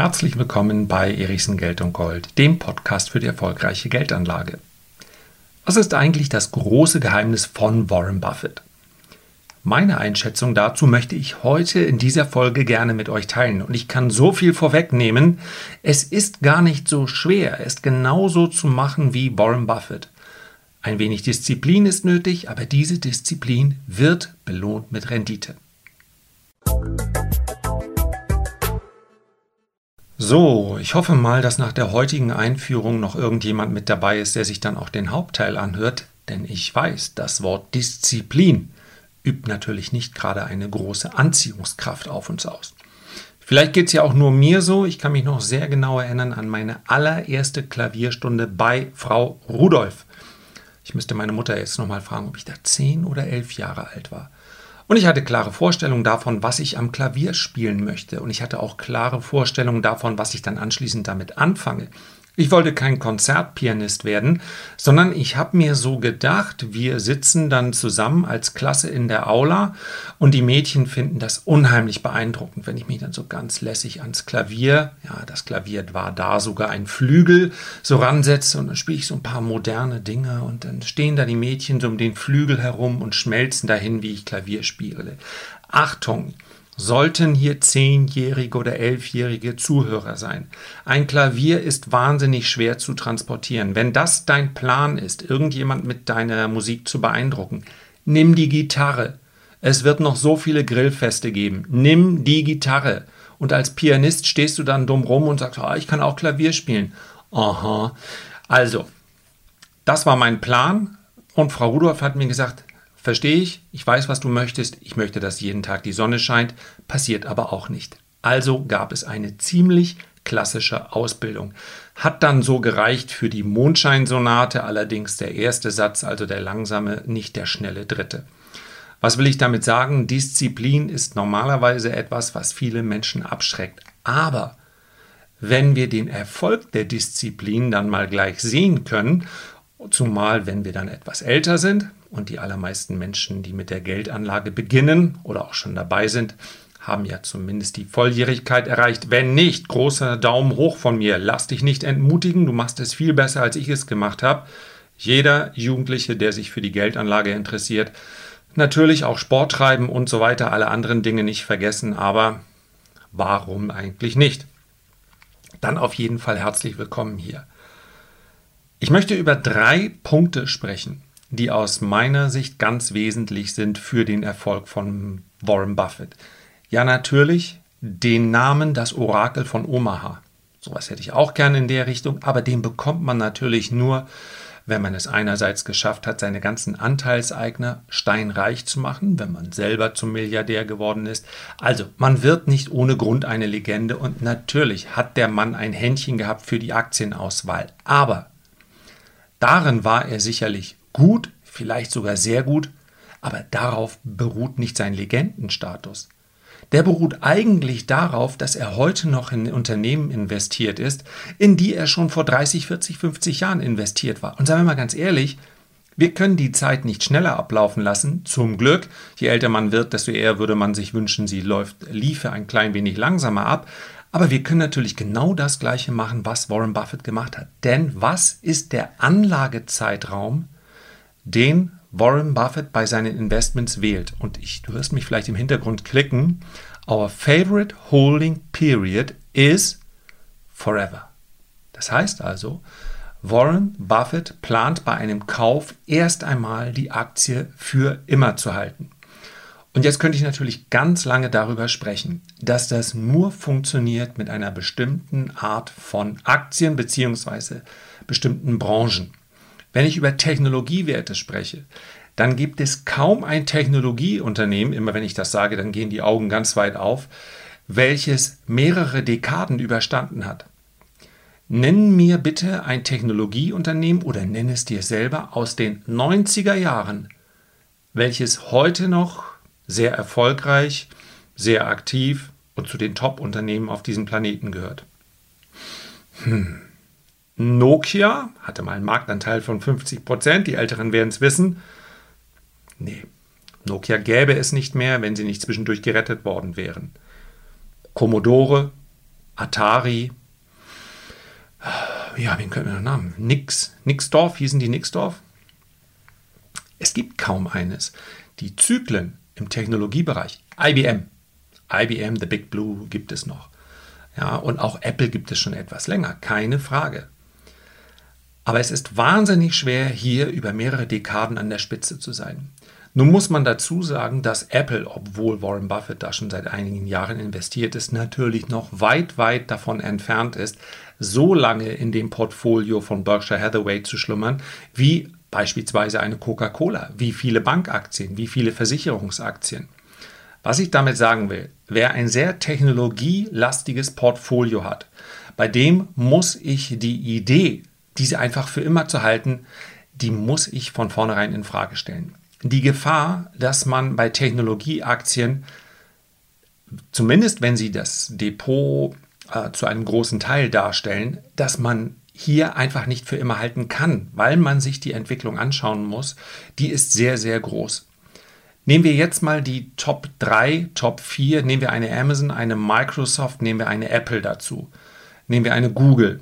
Herzlich willkommen bei Erichsen Geld und Gold, dem Podcast für die erfolgreiche Geldanlage. Was ist eigentlich das große Geheimnis von Warren Buffett? Meine Einschätzung dazu möchte ich heute in dieser Folge gerne mit euch teilen und ich kann so viel vorwegnehmen, es ist gar nicht so schwer, es genauso zu machen wie Warren Buffett. Ein wenig Disziplin ist nötig, aber diese Disziplin wird belohnt mit Rendite. So, ich hoffe mal, dass nach der heutigen Einführung noch irgendjemand mit dabei ist, der sich dann auch den Hauptteil anhört, denn ich weiß, das Wort Disziplin übt natürlich nicht gerade eine große Anziehungskraft auf uns aus. Vielleicht geht es ja auch nur mir so. Ich kann mich noch sehr genau erinnern an meine allererste Klavierstunde bei Frau Rudolf. Ich müsste meine Mutter jetzt nochmal fragen, ob ich da zehn oder elf Jahre alt war. Und ich hatte klare Vorstellungen davon, was ich am Klavier spielen möchte. Und ich hatte auch klare Vorstellungen davon, was ich dann anschließend damit anfange. Ich wollte kein Konzertpianist werden, sondern ich habe mir so gedacht, wir sitzen dann zusammen als Klasse in der Aula und die Mädchen finden das unheimlich beeindruckend, wenn ich mich dann so ganz lässig ans Klavier, ja, das Klavier war da sogar ein Flügel, so ransetze und dann spiele ich so ein paar moderne Dinge und dann stehen da die Mädchen so um den Flügel herum und schmelzen dahin, wie ich Klavier spiele. Achtung! Sollten hier zehnjährige oder elfjährige Zuhörer sein. Ein Klavier ist wahnsinnig schwer zu transportieren. Wenn das dein Plan ist, irgendjemand mit deiner Musik zu beeindrucken, nimm die Gitarre. Es wird noch so viele Grillfeste geben. Nimm die Gitarre. Und als Pianist stehst du dann dumm rum und sagst, oh, ich kann auch Klavier spielen. Aha. Also, das war mein Plan. Und Frau Rudolph hat mir gesagt, Verstehe ich, ich weiß, was du möchtest, ich möchte, dass jeden Tag die Sonne scheint, passiert aber auch nicht. Also gab es eine ziemlich klassische Ausbildung. Hat dann so gereicht für die Mondscheinsonate, allerdings der erste Satz, also der langsame, nicht der schnelle dritte. Was will ich damit sagen? Disziplin ist normalerweise etwas, was viele Menschen abschreckt. Aber wenn wir den Erfolg der Disziplin dann mal gleich sehen können, zumal wenn wir dann etwas älter sind, und die allermeisten Menschen, die mit der Geldanlage beginnen oder auch schon dabei sind, haben ja zumindest die Volljährigkeit erreicht. Wenn nicht, großer Daumen hoch von mir. Lass dich nicht entmutigen, du machst es viel besser, als ich es gemacht habe. Jeder Jugendliche, der sich für die Geldanlage interessiert, natürlich auch Sport treiben und so weiter, alle anderen Dinge nicht vergessen, aber warum eigentlich nicht? Dann auf jeden Fall herzlich willkommen hier. Ich möchte über drei Punkte sprechen, die aus meiner Sicht ganz wesentlich sind für den Erfolg von Warren Buffett. Ja, natürlich den Namen das Orakel von Omaha. Sowas hätte ich auch gerne in der Richtung, aber den bekommt man natürlich nur, wenn man es einerseits geschafft hat, seine ganzen Anteilseigner steinreich zu machen, wenn man selber zum Milliardär geworden ist. Also, man wird nicht ohne Grund eine Legende und natürlich hat der Mann ein Händchen gehabt für die Aktienauswahl. Aber darin war er sicherlich Gut, vielleicht sogar sehr gut, aber darauf beruht nicht sein Legendenstatus. Der beruht eigentlich darauf, dass er heute noch in Unternehmen investiert ist, in die er schon vor 30, 40, 50 Jahren investiert war. Und sagen wir mal ganz ehrlich, wir können die Zeit nicht schneller ablaufen lassen. Zum Glück, je älter man wird, desto eher würde man sich wünschen, sie läuft, liefe ein klein wenig langsamer ab. Aber wir können natürlich genau das Gleiche machen, was Warren Buffett gemacht hat. Denn was ist der Anlagezeitraum den Warren Buffett bei seinen Investments wählt. Und ich, du wirst mich vielleicht im Hintergrund klicken. Our favorite holding period is forever. Das heißt also, Warren Buffett plant bei einem Kauf erst einmal die Aktie für immer zu halten. Und jetzt könnte ich natürlich ganz lange darüber sprechen, dass das nur funktioniert mit einer bestimmten Art von Aktien bzw. bestimmten Branchen. Wenn ich über Technologiewerte spreche, dann gibt es kaum ein Technologieunternehmen, immer wenn ich das sage, dann gehen die Augen ganz weit auf, welches mehrere Dekaden überstanden hat. Nenn mir bitte ein Technologieunternehmen oder nenn es dir selber aus den 90er Jahren, welches heute noch sehr erfolgreich, sehr aktiv und zu den Top-Unternehmen auf diesem Planeten gehört. Hm. Nokia hatte mal einen Marktanteil von 50 Prozent. Die Älteren werden es wissen. Nee, Nokia gäbe es nicht mehr, wenn sie nicht zwischendurch gerettet worden wären. Commodore, Atari, ja, wen können wir noch Namen? Nix, Nixdorf, hießen die Nixdorf? Es gibt kaum eines. Die Zyklen im Technologiebereich, IBM, IBM, The Big Blue gibt es noch. Ja, und auch Apple gibt es schon etwas länger, keine Frage. Aber es ist wahnsinnig schwer, hier über mehrere Dekaden an der Spitze zu sein. Nun muss man dazu sagen, dass Apple, obwohl Warren Buffett da schon seit einigen Jahren investiert ist, natürlich noch weit, weit davon entfernt ist, so lange in dem Portfolio von Berkshire Hathaway zu schlummern, wie beispielsweise eine Coca-Cola, wie viele Bankaktien, wie viele Versicherungsaktien. Was ich damit sagen will, wer ein sehr technologielastiges Portfolio hat, bei dem muss ich die Idee, diese einfach für immer zu halten, die muss ich von vornherein in Frage stellen die Gefahr, dass man bei Technologieaktien, zumindest wenn sie das Depot äh, zu einem großen Teil darstellen, dass man hier einfach nicht für immer halten kann, weil man sich die Entwicklung anschauen muss, die ist sehr, sehr groß. Nehmen wir jetzt mal die Top 3, Top 4, nehmen wir eine Amazon, eine Microsoft, nehmen wir eine Apple dazu, nehmen wir eine Google.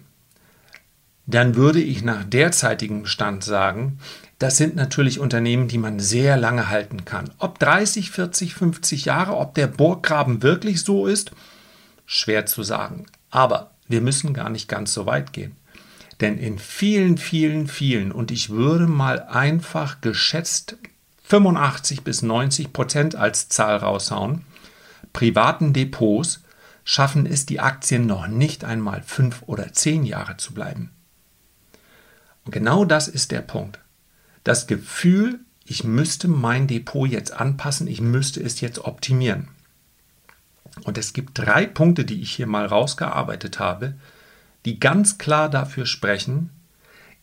Dann würde ich nach derzeitigem Stand sagen, das sind natürlich Unternehmen, die man sehr lange halten kann. Ob 30, 40, 50 Jahre, ob der Burggraben wirklich so ist, schwer zu sagen. Aber wir müssen gar nicht ganz so weit gehen. Denn in vielen, vielen, vielen, und ich würde mal einfach geschätzt 85 bis 90 Prozent als Zahl raushauen, privaten Depots schaffen es die Aktien noch nicht einmal fünf oder zehn Jahre zu bleiben. Und genau das ist der Punkt das Gefühl, ich müsste mein Depot jetzt anpassen, ich müsste es jetzt optimieren. Und es gibt drei Punkte, die ich hier mal rausgearbeitet habe, die ganz klar dafür sprechen,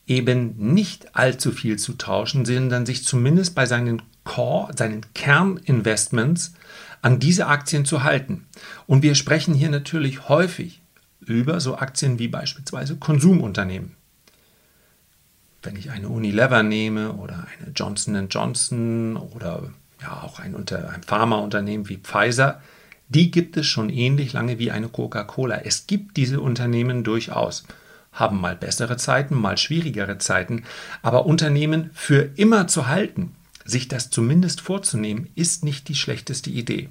eben nicht allzu viel zu tauschen, sondern sich zumindest bei seinen Core, seinen Kerninvestments an diese Aktien zu halten. Und wir sprechen hier natürlich häufig über so Aktien wie beispielsweise Konsumunternehmen wenn ich eine Unilever nehme oder eine Johnson Johnson oder ja auch ein, Unter ein Pharmaunternehmen wie Pfizer, die gibt es schon ähnlich lange wie eine Coca-Cola. Es gibt diese Unternehmen durchaus, haben mal bessere Zeiten, mal schwierigere Zeiten, aber Unternehmen für immer zu halten, sich das zumindest vorzunehmen, ist nicht die schlechteste Idee.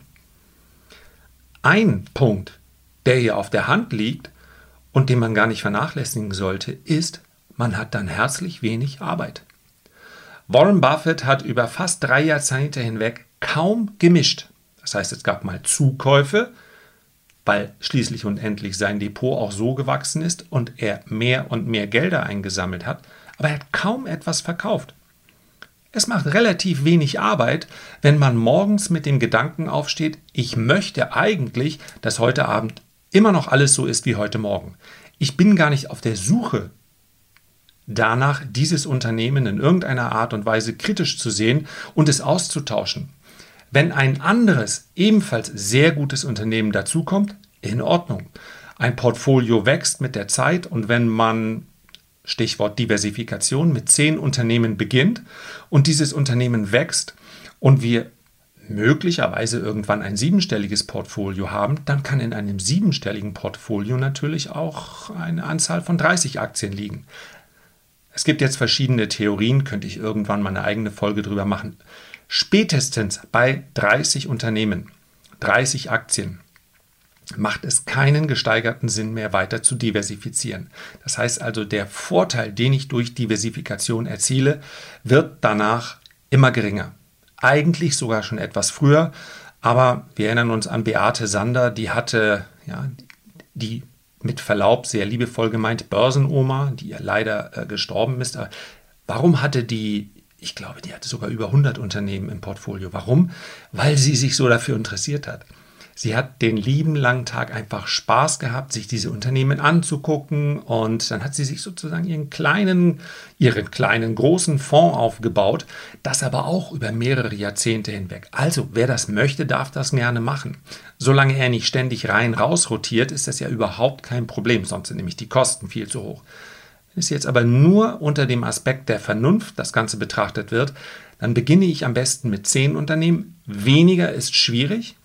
Ein Punkt, der hier auf der Hand liegt und den man gar nicht vernachlässigen sollte, ist, man hat dann herzlich wenig Arbeit. Warren Buffett hat über fast drei Jahrzehnte hinweg kaum gemischt. Das heißt, es gab mal Zukäufe, weil schließlich und endlich sein Depot auch so gewachsen ist und er mehr und mehr Gelder eingesammelt hat, aber er hat kaum etwas verkauft. Es macht relativ wenig Arbeit, wenn man morgens mit dem Gedanken aufsteht, ich möchte eigentlich, dass heute Abend immer noch alles so ist wie heute Morgen. Ich bin gar nicht auf der Suche danach, dieses Unternehmen in irgendeiner Art und Weise kritisch zu sehen und es auszutauschen. Wenn ein anderes, ebenfalls sehr gutes Unternehmen dazukommt, in Ordnung. Ein Portfolio wächst mit der Zeit und wenn man, Stichwort Diversifikation, mit zehn Unternehmen beginnt und dieses Unternehmen wächst und wir möglicherweise irgendwann ein siebenstelliges Portfolio haben, dann kann in einem siebenstelligen Portfolio natürlich auch eine Anzahl von 30 Aktien liegen. Es gibt jetzt verschiedene Theorien, könnte ich irgendwann mal eine eigene Folge drüber machen. Spätestens bei 30 Unternehmen, 30 Aktien, macht es keinen gesteigerten Sinn mehr weiter zu diversifizieren. Das heißt also, der Vorteil, den ich durch Diversifikation erziele, wird danach immer geringer. Eigentlich sogar schon etwas früher, aber wir erinnern uns an Beate Sander, die hatte ja, die mit Verlaub sehr liebevoll gemeint Börsenoma, die ja leider äh, gestorben ist. Aber warum hatte die, ich glaube, die hatte sogar über 100 Unternehmen im Portfolio. Warum? Weil sie sich so dafür interessiert hat. Sie hat den lieben langen Tag einfach Spaß gehabt, sich diese Unternehmen anzugucken und dann hat sie sich sozusagen ihren kleinen, ihren kleinen großen Fonds aufgebaut, das aber auch über mehrere Jahrzehnte hinweg. Also, wer das möchte, darf das gerne machen. Solange er nicht ständig rein raus rotiert, ist das ja überhaupt kein Problem, sonst sind nämlich die Kosten viel zu hoch. Es jetzt aber nur unter dem Aspekt der Vernunft das Ganze betrachtet wird, dann beginne ich am besten mit zehn Unternehmen. Weniger ist schwierig,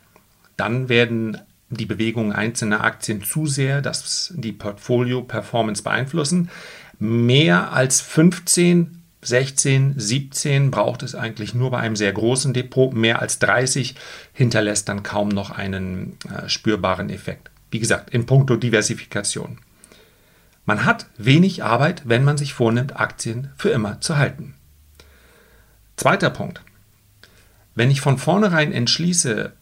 dann werden die Bewegungen einzelner Aktien zu sehr, dass die Portfolio-Performance beeinflussen. Mehr als 15, 16, 17 braucht es eigentlich nur bei einem sehr großen Depot. Mehr als 30 hinterlässt dann kaum noch einen äh, spürbaren Effekt. Wie gesagt, in puncto Diversifikation. Man hat wenig Arbeit, wenn man sich vornimmt, Aktien für immer zu halten. Zweiter Punkt. Wenn ich von vornherein entschließe,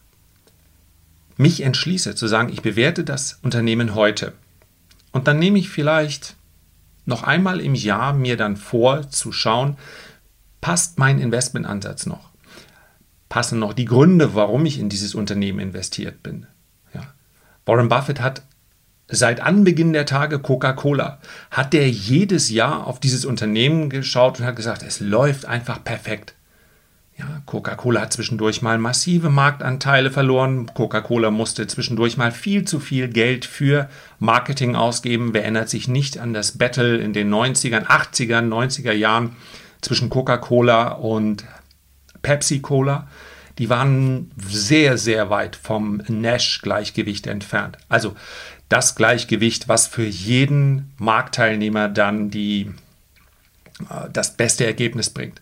mich entschließe zu sagen, ich bewerte das Unternehmen heute und dann nehme ich vielleicht noch einmal im Jahr mir dann vor zu schauen, passt mein Investmentansatz noch? Passen noch die Gründe, warum ich in dieses Unternehmen investiert bin? Ja. Warren Buffett hat seit Anbeginn der Tage Coca-Cola, hat der jedes Jahr auf dieses Unternehmen geschaut und hat gesagt, es läuft einfach perfekt. Ja, Coca-Cola hat zwischendurch mal massive Marktanteile verloren. Coca-Cola musste zwischendurch mal viel zu viel Geld für Marketing ausgeben. Wer erinnert sich nicht an das Battle in den 90ern, 80ern, 90er Jahren zwischen Coca-Cola und Pepsi-Cola? Die waren sehr, sehr weit vom Nash-Gleichgewicht entfernt. Also das Gleichgewicht, was für jeden Marktteilnehmer dann die, äh, das beste Ergebnis bringt.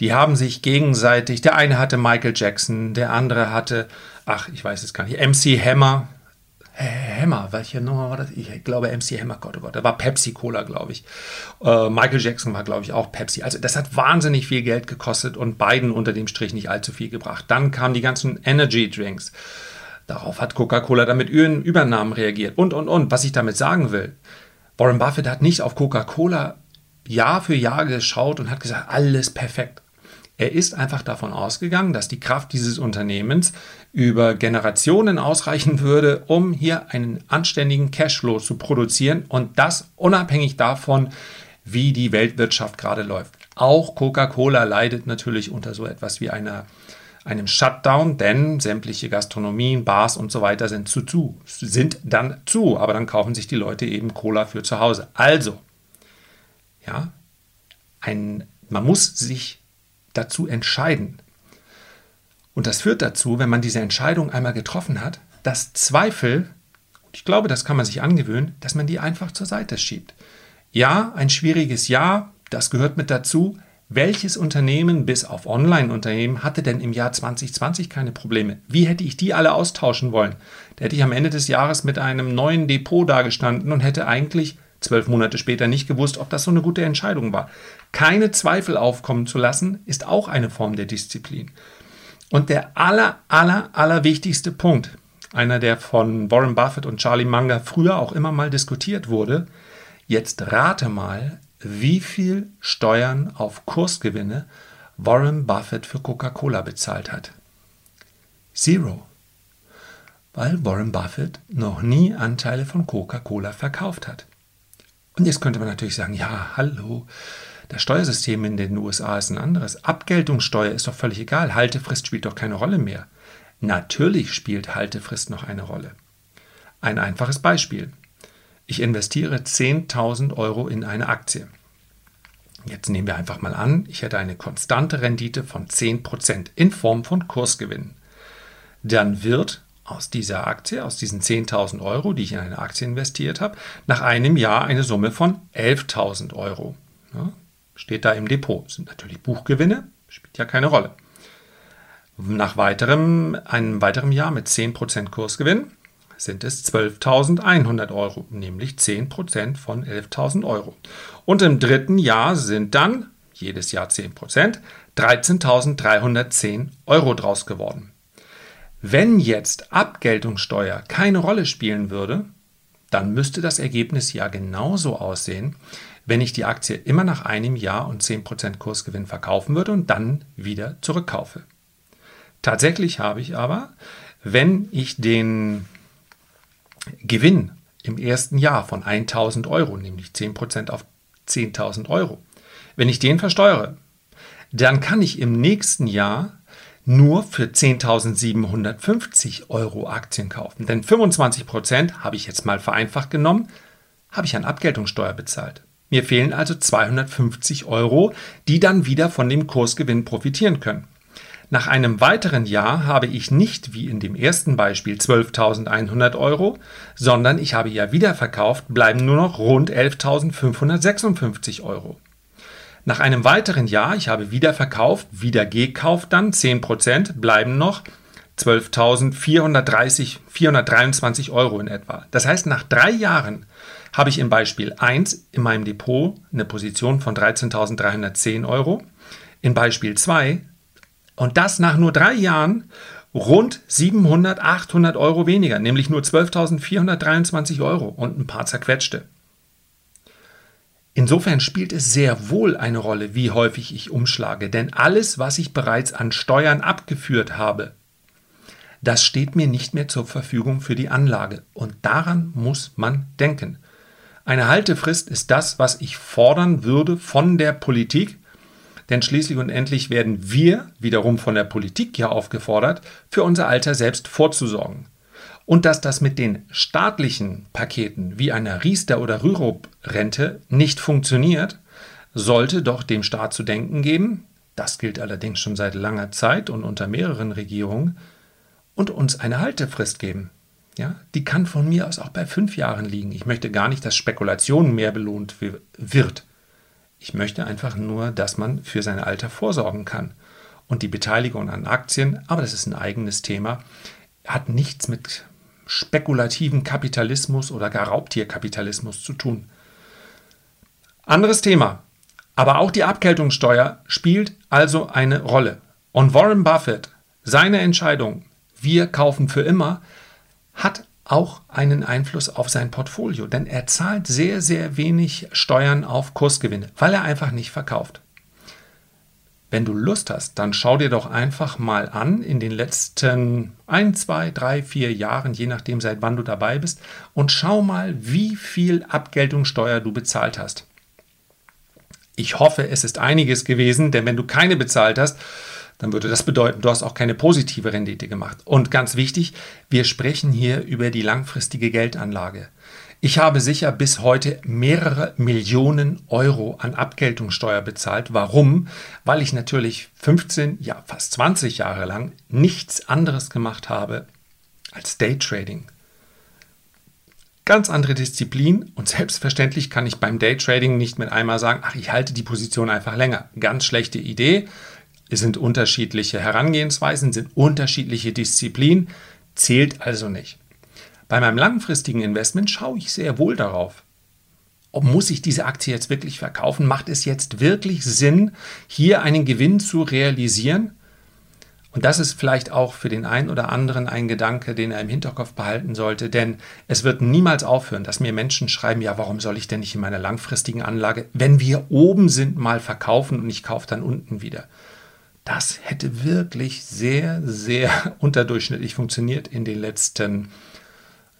Die haben sich gegenseitig, der eine hatte Michael Jackson, der andere hatte, ach, ich weiß es gar nicht, MC Hammer. Hammer, welche Nummer war das? Ich glaube MC Hammer, Gott, oh Gott, da war Pepsi Cola, glaube ich. Äh, Michael Jackson war, glaube ich, auch Pepsi. Also das hat wahnsinnig viel Geld gekostet und beiden unter dem Strich nicht allzu viel gebracht. Dann kamen die ganzen Energy Drinks. Darauf hat Coca-Cola damit Übernahmen reagiert und, und, und. Was ich damit sagen will, Warren Buffett hat nicht auf Coca-Cola Jahr für Jahr geschaut und hat gesagt, alles perfekt. Er ist einfach davon ausgegangen, dass die Kraft dieses Unternehmens über Generationen ausreichen würde, um hier einen anständigen Cashflow zu produzieren und das unabhängig davon, wie die Weltwirtschaft gerade läuft. Auch Coca-Cola leidet natürlich unter so etwas wie einer, einem Shutdown, denn sämtliche Gastronomien, Bars und so weiter sind zu, zu, sind dann zu, aber dann kaufen sich die Leute eben Cola für zu Hause. Also, ja, ein, man muss sich dazu entscheiden. Und das führt dazu, wenn man diese Entscheidung einmal getroffen hat, dass Zweifel, ich glaube, das kann man sich angewöhnen, dass man die einfach zur Seite schiebt. Ja, ein schwieriges Jahr, das gehört mit dazu. Welches Unternehmen bis auf Online-Unternehmen hatte denn im Jahr 2020 keine Probleme? Wie hätte ich die alle austauschen wollen? Da hätte ich am Ende des Jahres mit einem neuen Depot dagestanden und hätte eigentlich zwölf Monate später nicht gewusst, ob das so eine gute Entscheidung war. Keine Zweifel aufkommen zu lassen, ist auch eine Form der Disziplin. Und der aller, aller, aller wichtigste Punkt, einer, der von Warren Buffett und Charlie Munger früher auch immer mal diskutiert wurde, jetzt rate mal, wie viel Steuern auf Kursgewinne Warren Buffett für Coca-Cola bezahlt hat. Zero. Weil Warren Buffett noch nie Anteile von Coca-Cola verkauft hat. Und jetzt könnte man natürlich sagen, ja, hallo, das Steuersystem in den USA ist ein anderes. Abgeltungssteuer ist doch völlig egal. Haltefrist spielt doch keine Rolle mehr. Natürlich spielt Haltefrist noch eine Rolle. Ein einfaches Beispiel. Ich investiere 10.000 Euro in eine Aktie. Jetzt nehmen wir einfach mal an, ich hätte eine konstante Rendite von 10% in Form von Kursgewinnen. Dann wird aus dieser Aktie, aus diesen 10.000 Euro, die ich in eine Aktie investiert habe, nach einem Jahr eine Summe von 11.000 Euro. Ja, steht da im Depot. Das sind natürlich Buchgewinne, spielt ja keine Rolle. Nach weiterem, einem weiteren Jahr mit 10% Kursgewinn sind es 12.100 Euro, nämlich 10% von 11.000 Euro. Und im dritten Jahr sind dann, jedes Jahr 10%, 13.310 Euro draus geworden. Wenn jetzt Abgeltungssteuer keine Rolle spielen würde, dann müsste das Ergebnis ja genauso aussehen, wenn ich die Aktie immer nach einem Jahr und 10% Kursgewinn verkaufen würde und dann wieder zurückkaufe. Tatsächlich habe ich aber, wenn ich den Gewinn im ersten Jahr von 1000 Euro, nämlich 10% auf 10.000 Euro, wenn ich den versteuere, dann kann ich im nächsten Jahr nur für 10.750 Euro Aktien kaufen. Denn 25 Prozent, habe ich jetzt mal vereinfacht genommen, habe ich an Abgeltungssteuer bezahlt. Mir fehlen also 250 Euro, die dann wieder von dem Kursgewinn profitieren können. Nach einem weiteren Jahr habe ich nicht wie in dem ersten Beispiel 12.100 Euro, sondern ich habe ja wieder verkauft, bleiben nur noch rund 11.556 Euro. Nach einem weiteren Jahr, ich habe wieder verkauft, wieder gekauft dann 10%, bleiben noch 12.430, 423 Euro in etwa. Das heißt, nach drei Jahren habe ich im Beispiel 1 in meinem Depot eine Position von 13.310 Euro, in Beispiel 2 und das nach nur drei Jahren rund 700, 800 Euro weniger, nämlich nur 12.423 Euro und ein paar zerquetschte. Insofern spielt es sehr wohl eine Rolle, wie häufig ich umschlage, denn alles, was ich bereits an Steuern abgeführt habe, das steht mir nicht mehr zur Verfügung für die Anlage. Und daran muss man denken. Eine Haltefrist ist das, was ich fordern würde von der Politik, denn schließlich und endlich werden wir, wiederum von der Politik ja aufgefordert, für unser Alter selbst vorzusorgen. Und dass das mit den staatlichen Paketen wie einer Riester- oder Rürup-Rente nicht funktioniert, sollte doch dem Staat zu denken geben, das gilt allerdings schon seit langer Zeit und unter mehreren Regierungen, und uns eine Haltefrist geben. Ja, die kann von mir aus auch bei fünf Jahren liegen. Ich möchte gar nicht, dass Spekulation mehr belohnt wird. Ich möchte einfach nur, dass man für sein Alter vorsorgen kann. Und die Beteiligung an Aktien, aber das ist ein eigenes Thema, hat nichts mit spekulativen Kapitalismus oder gar Raubtierkapitalismus zu tun. Anderes Thema. Aber auch die Abgeltungssteuer spielt also eine Rolle. Und Warren Buffett, seine Entscheidung, wir kaufen für immer, hat auch einen Einfluss auf sein Portfolio, denn er zahlt sehr, sehr wenig Steuern auf Kursgewinne, weil er einfach nicht verkauft. Wenn du Lust hast, dann schau dir doch einfach mal an in den letzten ein, zwei, drei, vier Jahren, je nachdem seit wann du dabei bist, und schau mal, wie viel Abgeltungssteuer du bezahlt hast. Ich hoffe, es ist einiges gewesen, denn wenn du keine bezahlt hast, dann würde das bedeuten, du hast auch keine positive Rendite gemacht. Und ganz wichtig, wir sprechen hier über die langfristige Geldanlage. Ich habe sicher bis heute mehrere Millionen Euro an Abgeltungssteuer bezahlt. Warum? Weil ich natürlich 15, ja fast 20 Jahre lang nichts anderes gemacht habe als Daytrading. Ganz andere Disziplin und selbstverständlich kann ich beim Daytrading nicht mit einmal sagen, ach, ich halte die Position einfach länger. Ganz schlechte Idee. Es sind unterschiedliche Herangehensweisen, sind unterschiedliche Disziplinen, zählt also nicht. Bei meinem langfristigen Investment schaue ich sehr wohl darauf. Ob muss ich diese Aktie jetzt wirklich verkaufen? Macht es jetzt wirklich Sinn, hier einen Gewinn zu realisieren? Und das ist vielleicht auch für den einen oder anderen ein Gedanke, den er im Hinterkopf behalten sollte, denn es wird niemals aufhören, dass mir Menschen schreiben, ja, warum soll ich denn nicht in meiner langfristigen Anlage, wenn wir oben sind, mal verkaufen und ich kaufe dann unten wieder. Das hätte wirklich sehr, sehr unterdurchschnittlich funktioniert in den letzten,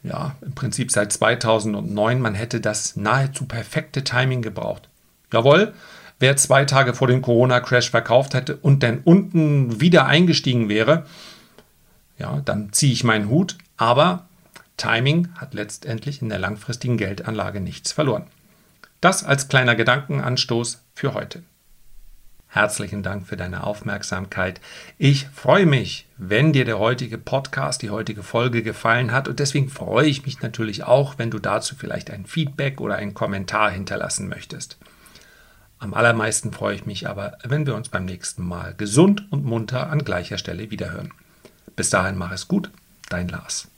ja, im Prinzip seit 2009. Man hätte das nahezu perfekte Timing gebraucht. Jawohl, wer zwei Tage vor dem Corona-Crash verkauft hätte und dann unten wieder eingestiegen wäre, ja, dann ziehe ich meinen Hut. Aber Timing hat letztendlich in der langfristigen Geldanlage nichts verloren. Das als kleiner Gedankenanstoß für heute. Herzlichen Dank für deine Aufmerksamkeit. Ich freue mich, wenn dir der heutige Podcast, die heutige Folge gefallen hat und deswegen freue ich mich natürlich auch, wenn du dazu vielleicht ein Feedback oder einen Kommentar hinterlassen möchtest. Am allermeisten freue ich mich aber, wenn wir uns beim nächsten Mal gesund und munter an gleicher Stelle wiederhören. Bis dahin mach es gut, dein Lars.